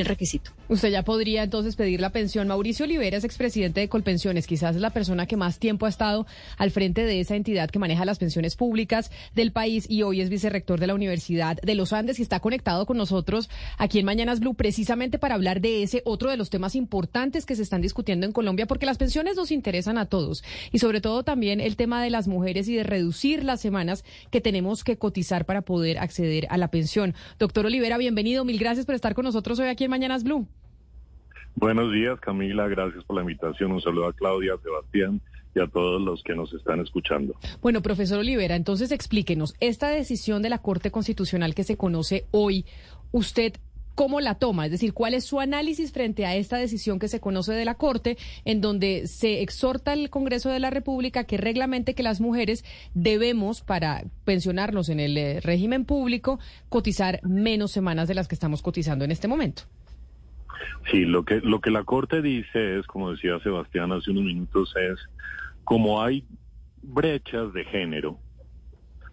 el requisito. Usted ya podría entonces pedir la pensión. Mauricio Olivera es expresidente de Colpensiones, quizás es la persona que más tiempo ha estado al frente de esa entidad que maneja las pensiones públicas del país y hoy es vicerrector de la Universidad de los Andes y está conectado con nosotros aquí en Mañanas Blue precisamente para hablar de ese otro de los temas importantes que se están discutiendo en Colombia porque las pensiones nos interesan a todos y sobre todo también el tema de las mujeres y de reducir las semanas que tenemos que cotizar para poder acceder a la pensión. Doctor Olivera, bienvenido. Mil gracias por estar con nosotros hoy aquí en Mañanas Blue. Buenos días, Camila. Gracias por la invitación. Un saludo a Claudia, a Sebastián y a todos los que nos están escuchando. Bueno, profesor Olivera, entonces explíquenos, esta decisión de la Corte Constitucional que se conoce hoy, ¿usted cómo la toma? Es decir, ¿cuál es su análisis frente a esta decisión que se conoce de la Corte, en donde se exhorta al Congreso de la República que reglamente que las mujeres debemos, para pensionarnos en el eh, régimen público, cotizar menos semanas de las que estamos cotizando en este momento? Sí, lo que, lo que la Corte dice es, como decía Sebastián hace unos minutos, es como hay brechas de género,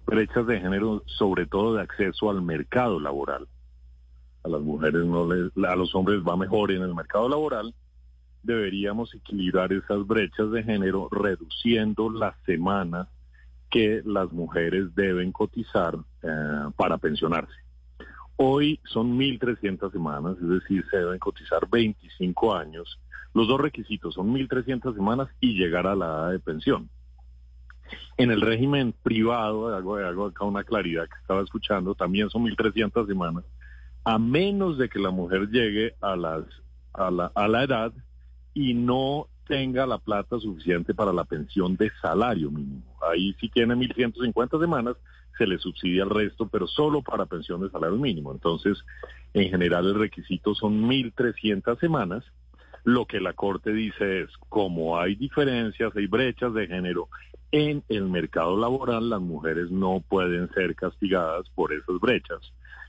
brechas de género sobre todo de acceso al mercado laboral. A las mujeres no les, a los hombres va mejor en el mercado laboral. Deberíamos equilibrar esas brechas de género reduciendo las semanas que las mujeres deben cotizar eh, para pensionarse. Hoy son 1.300 semanas, es decir, se deben cotizar 25 años. Los dos requisitos son 1.300 semanas y llegar a la edad de pensión. En el régimen privado, hago, hago acá una claridad que estaba escuchando, también son 1.300 semanas, a menos de que la mujer llegue a, las, a, la, a la edad y no tenga la plata suficiente para la pensión de salario mínimo. Ahí sí tiene 1.150 semanas, se le subsidia el resto, pero solo para pensión de salario mínimo. Entonces, en general el requisito son 1.300 semanas. Lo que la Corte dice es, como hay diferencias, hay brechas de género en el mercado laboral, las mujeres no pueden ser castigadas por esas brechas.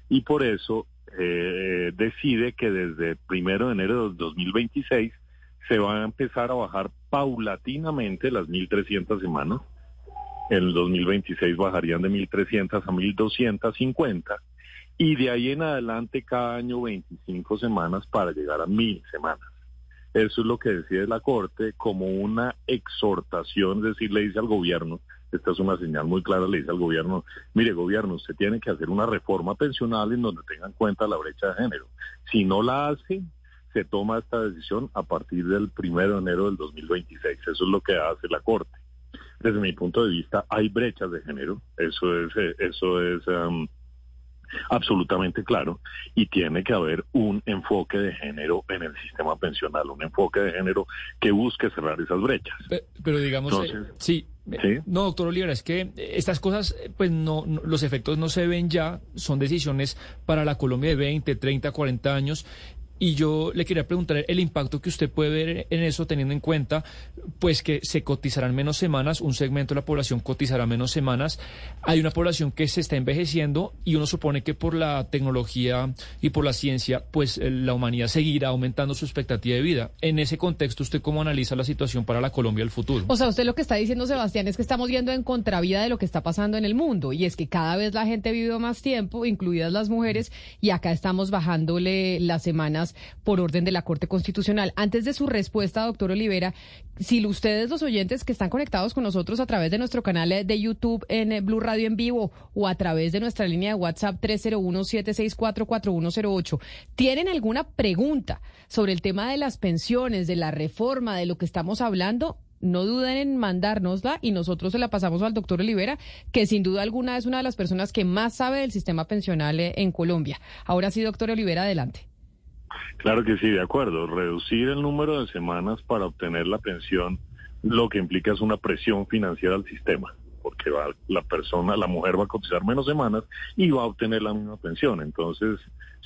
Y por eso eh, decide que desde el primero de enero de 2026 se van a empezar a bajar paulatinamente las 1.300 semanas en el 2026 bajarían de 1.300 a 1.250 y de ahí en adelante cada año 25 semanas para llegar a 1.000 semanas. Eso es lo que decide la Corte como una exhortación, es decir, le dice al gobierno, esta es una señal muy clara, le dice al gobierno, mire gobierno, usted tiene que hacer una reforma pensional en donde tenga en cuenta la brecha de género. Si no la hace, se toma esta decisión a partir del primero de enero del 2026. Eso es lo que hace la Corte desde mi punto de vista, hay brechas de género, eso es, eh, eso es um, absolutamente claro, y tiene que haber un enfoque de género en el sistema pensional, un enfoque de género que busque cerrar esas brechas. Pero, digamos, eh, sí, ¿Sí? No, doctor Olivera, es que estas cosas, pues no, los efectos no se ven ya, son decisiones para la Colombia de 20, 30, 40 años y yo le quería preguntar el impacto que usted puede ver en eso, teniendo en cuenta, pues que se cotizarán menos semanas, un segmento de la población cotizará menos semanas. Hay una población que se está envejeciendo y uno supone que por la tecnología y por la ciencia, pues la humanidad seguirá aumentando su expectativa de vida. En ese contexto, ¿usted cómo analiza la situación para la Colombia del futuro? O sea, usted lo que está diciendo, Sebastián, es que estamos yendo en contravía de lo que está pasando en el mundo y es que cada vez la gente vive más tiempo, incluidas las mujeres, y acá estamos bajándole las semanas por orden de la Corte Constitucional. Antes de su respuesta, doctor Olivera, si ustedes los oyentes que están conectados con nosotros a través de nuestro canal de YouTube en Blue Radio en vivo o a través de nuestra línea de WhatsApp 301-764-4108, ¿tienen alguna pregunta sobre el tema de las pensiones, de la reforma, de lo que estamos hablando? no duden en mandárnosla y nosotros se la pasamos al doctor Olivera, que sin duda alguna es una de las personas que más sabe del sistema pensional eh, en Colombia. Ahora sí, doctor Olivera, adelante. Claro que sí, de acuerdo. Reducir el número de semanas para obtener la pensión lo que implica es una presión financiera al sistema, porque va, la persona, la mujer va a cotizar menos semanas y va a obtener la misma pensión. Entonces,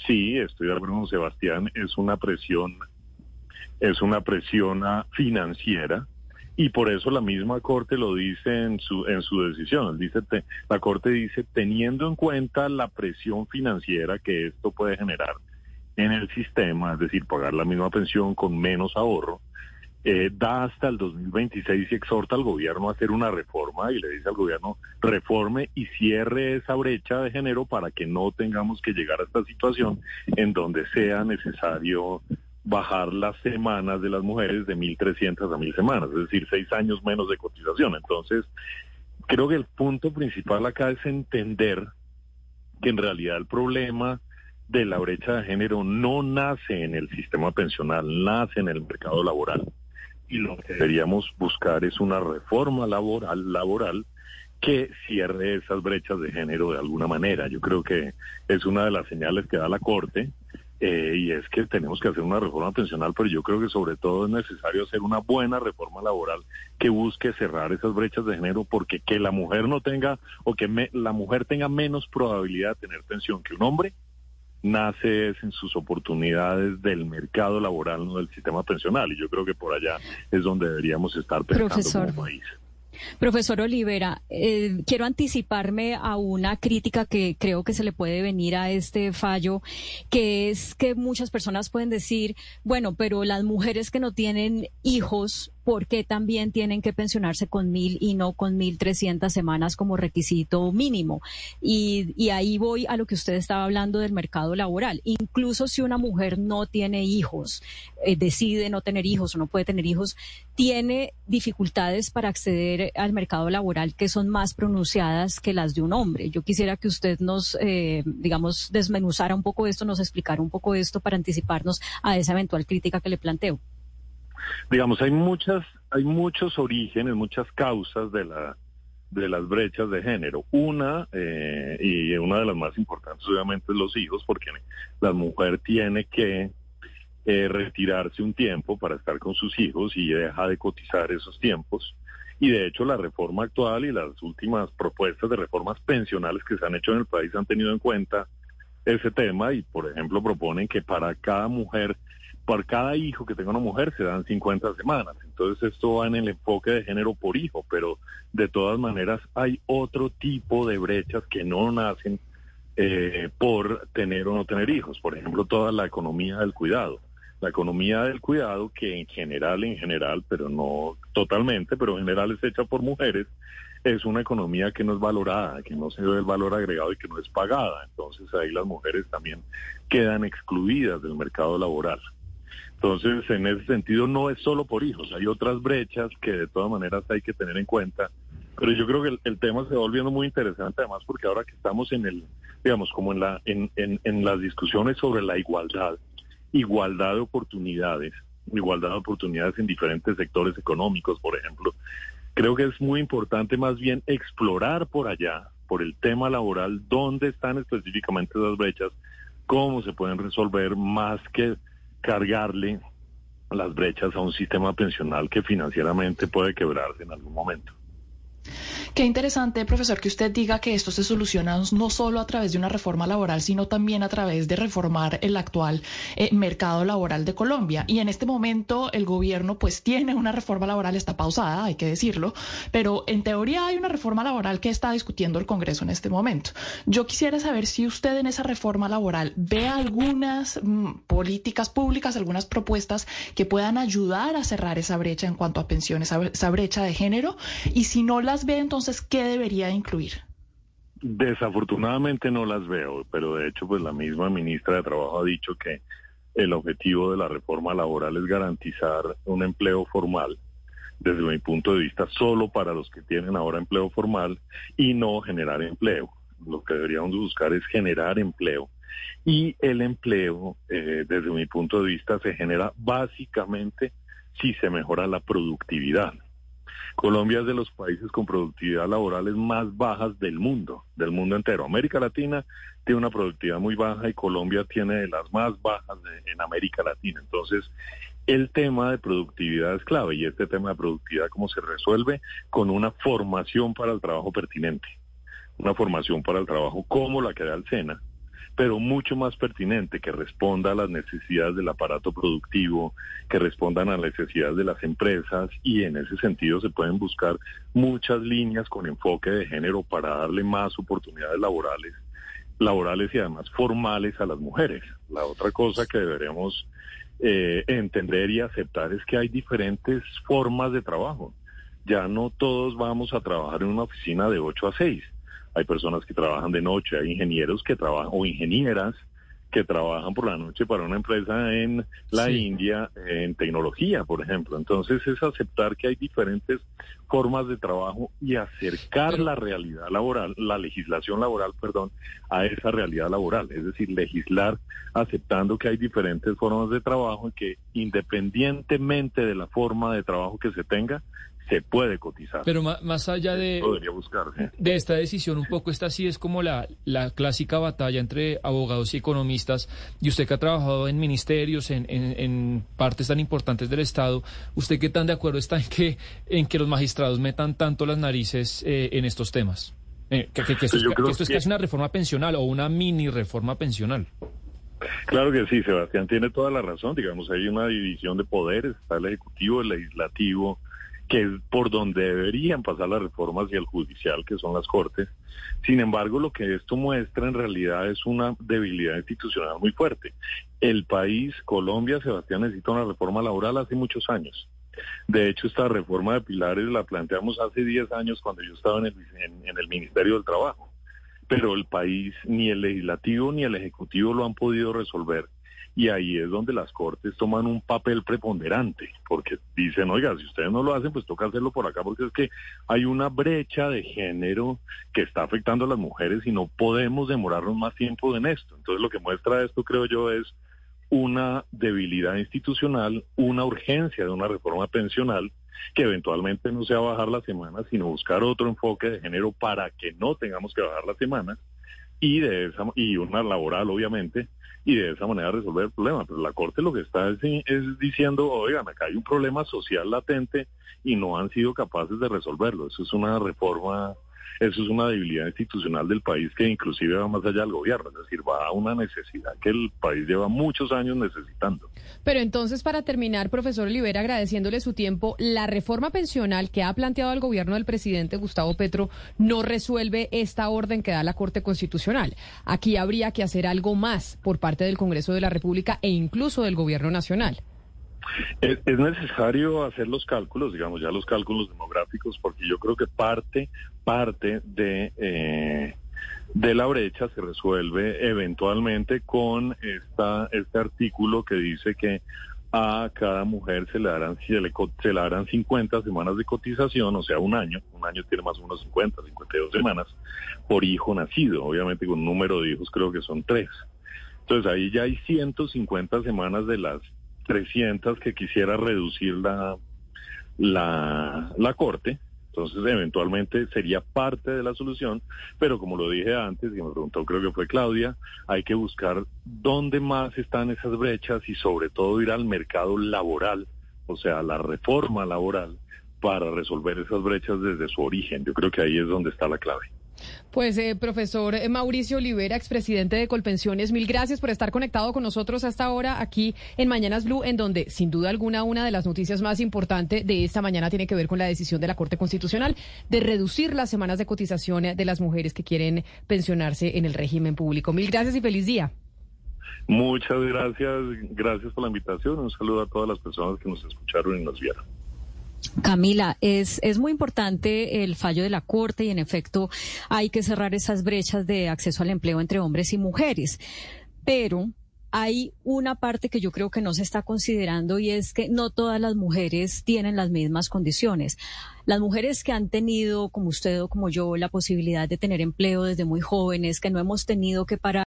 sí, estoy de acuerdo con Sebastián, es una presión, es una presión financiera y por eso la misma corte lo dice en su en su decisión. Dice la corte dice teniendo en cuenta la presión financiera que esto puede generar en el sistema, es decir, pagar la misma pensión con menos ahorro, eh, da hasta el 2026 y exhorta al gobierno a hacer una reforma y le dice al gobierno reforme y cierre esa brecha de género para que no tengamos que llegar a esta situación en donde sea necesario bajar las semanas de las mujeres de 1.300 a 1.000 semanas, es decir, seis años menos de cotización. Entonces, creo que el punto principal acá es entender que en realidad el problema de la brecha de género no nace en el sistema pensional, nace en el mercado laboral y lo que deberíamos buscar es una reforma laboral, laboral que cierre esas brechas de género de alguna manera. Yo creo que es una de las señales que da la Corte eh, y es que tenemos que hacer una reforma pensional, pero yo creo que sobre todo es necesario hacer una buena reforma laboral que busque cerrar esas brechas de género porque que la mujer no tenga o que la mujer tenga menos probabilidad de tener pensión que un hombre nace en sus oportunidades del mercado laboral, no del sistema pensional. Y yo creo que por allá es donde deberíamos estar pensando como país. Profesor Olivera, eh, quiero anticiparme a una crítica que creo que se le puede venir a este fallo, que es que muchas personas pueden decir, bueno, pero las mujeres que no tienen hijos ¿por qué también tienen que pensionarse con mil y no con mil trescientas semanas como requisito mínimo? Y, ahí voy a lo que usted estaba hablando del mercado laboral. Incluso si una mujer no tiene hijos, eh, decide no tener hijos o no puede tener hijos, tiene dificultades para acceder al mercado laboral que son más pronunciadas que las de un hombre. Yo quisiera que usted nos, eh, digamos, desmenuzara un poco esto, nos explicara un poco esto para anticiparnos a esa eventual crítica que le planteo digamos, hay muchas, hay muchos orígenes, muchas causas de la de las brechas de género. Una, eh, y una de las más importantes obviamente es los hijos, porque la mujer tiene que eh, retirarse un tiempo para estar con sus hijos y deja de cotizar esos tiempos. Y de hecho la reforma actual y las últimas propuestas de reformas pensionales que se han hecho en el país han tenido en cuenta ese tema y, por ejemplo, proponen que para cada mujer por cada hijo que tenga una mujer se dan 50 semanas. Entonces esto va en el enfoque de género por hijo, pero de todas maneras hay otro tipo de brechas que no nacen eh, por tener o no tener hijos. Por ejemplo, toda la economía del cuidado. La economía del cuidado que en general, en general, pero no totalmente, pero en general es hecha por mujeres, es una economía que no es valorada, que no se ve el valor agregado y que no es pagada. Entonces ahí las mujeres también quedan excluidas del mercado laboral. Entonces, en ese sentido, no es solo por hijos, hay otras brechas que de todas maneras hay que tener en cuenta. Pero yo creo que el, tema se va volviendo muy interesante, además, porque ahora que estamos en el, digamos, como en, la, en, en, en las discusiones sobre la igualdad, igualdad de oportunidades, igualdad de oportunidades en diferentes sectores económicos, por ejemplo, creo que es muy importante más bien explorar por allá, por el tema laboral, dónde están específicamente esas brechas, cómo se pueden resolver más que cargarle las brechas a un sistema pensional que financieramente puede quebrarse en algún momento. Qué interesante, profesor, que usted diga que esto se soluciona no solo a través de una reforma laboral, sino también a través de reformar el actual eh, mercado laboral de Colombia. Y en este momento el gobierno pues tiene una reforma laboral, está pausada, hay que decirlo, pero en teoría hay una reforma laboral que está discutiendo el Congreso en este momento. Yo quisiera saber si usted en esa reforma laboral ve algunas mm, políticas públicas, algunas propuestas que puedan ayudar a cerrar esa brecha en cuanto a pensiones, esa brecha de género, y si no las ve, entonces ¿qué debería incluir? Desafortunadamente no las veo, pero de hecho, pues la misma ministra de Trabajo ha dicho que el objetivo de la reforma laboral es garantizar un empleo formal, desde mi punto de vista, solo para los que tienen ahora empleo formal y no generar empleo. Lo que deberíamos buscar es generar empleo. Y el empleo, eh, desde mi punto de vista, se genera básicamente si se mejora la productividad. Colombia es de los países con productividad laborales más bajas del mundo, del mundo entero. América Latina tiene una productividad muy baja y Colombia tiene de las más bajas en América Latina. Entonces, el tema de productividad es clave y este tema de productividad cómo se resuelve con una formación para el trabajo pertinente, una formación para el trabajo como la que da el SENA, pero mucho más pertinente, que responda a las necesidades del aparato productivo, que respondan a las necesidades de las empresas y en ese sentido se pueden buscar muchas líneas con enfoque de género para darle más oportunidades laborales, laborales y además formales a las mujeres. La otra cosa que deberemos eh, entender y aceptar es que hay diferentes formas de trabajo. Ya no todos vamos a trabajar en una oficina de 8 a 6. Hay personas que trabajan de noche, hay ingenieros que trabajan o ingenieras que trabajan por la noche para una empresa en la India en tecnología, por ejemplo. Entonces es aceptar que hay diferentes formas de trabajo y acercar la realidad laboral, la legislación laboral, perdón, a esa realidad laboral. Es decir, legislar aceptando que hay diferentes formas de trabajo y que independientemente de la forma de trabajo que se tenga, se puede cotizar. Pero más, allá de, de esta decisión, un poco esta sí es como la, la clásica batalla entre abogados y economistas. Y usted que ha trabajado en ministerios, en, en, partes tan importantes del Estado, ¿usted qué tan de acuerdo está en que, en que los magistrados metan tanto las narices eh, en estos temas? Eh, que, esto, es, casi una reforma pensional o una mini reforma pensional. Claro que sí, Sebastián tiene toda la razón. Digamos, hay una división de poderes, está el Ejecutivo, el Legislativo que es por donde deberían pasar las reformas y el judicial, que son las cortes. Sin embargo, lo que esto muestra en realidad es una debilidad institucional muy fuerte. El país, Colombia, Sebastián, necesita una reforma laboral hace muchos años. De hecho, esta reforma de pilares la planteamos hace 10 años cuando yo estaba en el, en el Ministerio del Trabajo. Pero el país, ni el legislativo ni el ejecutivo lo han podido resolver y ahí es donde las cortes toman un papel preponderante, porque dicen, oiga, si ustedes no lo hacen, pues toca hacerlo por acá, porque es que hay una brecha de género que está afectando a las mujeres y no podemos demorarnos más tiempo en esto. Entonces lo que muestra esto, creo yo, es una debilidad institucional, una urgencia de una reforma pensional que eventualmente no sea bajar la semana, sino buscar otro enfoque de género para que no tengamos que bajar la semana y de esa y una laboral obviamente y de esa manera resolver el problema. Pero la Corte lo que está es, diciendo, oigan, acá hay un problema social latente y no han sido capaces de resolverlo. Eso es una reforma eso es una debilidad institucional del país que inclusive va más allá del gobierno, es decir, va a una necesidad que el país lleva muchos años necesitando. Pero entonces, para terminar, profesor Olivera, agradeciéndole su tiempo, la reforma pensional que ha planteado el gobierno del presidente Gustavo Petro no resuelve esta orden que da la Corte Constitucional. Aquí habría que hacer algo más por parte del Congreso de la República e incluso del gobierno nacional. Es, necesario hacer los cálculos, digamos, ya los cálculos demográficos, porque yo creo que parte, parte de, eh, de la brecha se resuelve eventualmente con esta, este artículo que dice que a cada mujer se le darán se le, se le darán 50 semanas de cotización, o sea, un año, un año tiene más o menos 50, 52 semanas por hijo nacido, obviamente con un número de hijos creo que son tres. Entonces ahí ya hay 150 semanas de las 300 que quisiera reducir la, la, la Corte. Entonces, eventualmente sería parte de la solución, pero como lo dije antes, y me preguntó, creo que fue Claudia, hay que buscar dónde más están esas brechas y sobre todo ir al mercado laboral, o sea, la reforma laboral, para resolver esas brechas desde su origen. Yo creo que ahí es donde está la clave. Pues, eh, profesor Mauricio Olivera, expresidente de Colpensiones, mil gracias por estar conectado con nosotros hasta ahora aquí en Mañanas Blue, en donde, sin duda alguna, una de las noticias más importantes de esta mañana tiene que ver con la decisión de la Corte Constitucional de reducir las semanas de cotización de las mujeres que quieren pensionarse en el régimen público. Mil gracias y feliz día. Muchas gracias, gracias por la invitación. Un saludo a todas las personas que nos escucharon y nos vieron. Camila, es, es muy importante el fallo de la Corte y en efecto hay que cerrar esas brechas de acceso al empleo entre hombres y mujeres. Pero hay una parte que yo creo que no se está considerando y es que no todas las mujeres tienen las mismas condiciones. Las mujeres que han tenido, como usted o como yo, la posibilidad de tener empleo desde muy jóvenes, que no hemos tenido que parar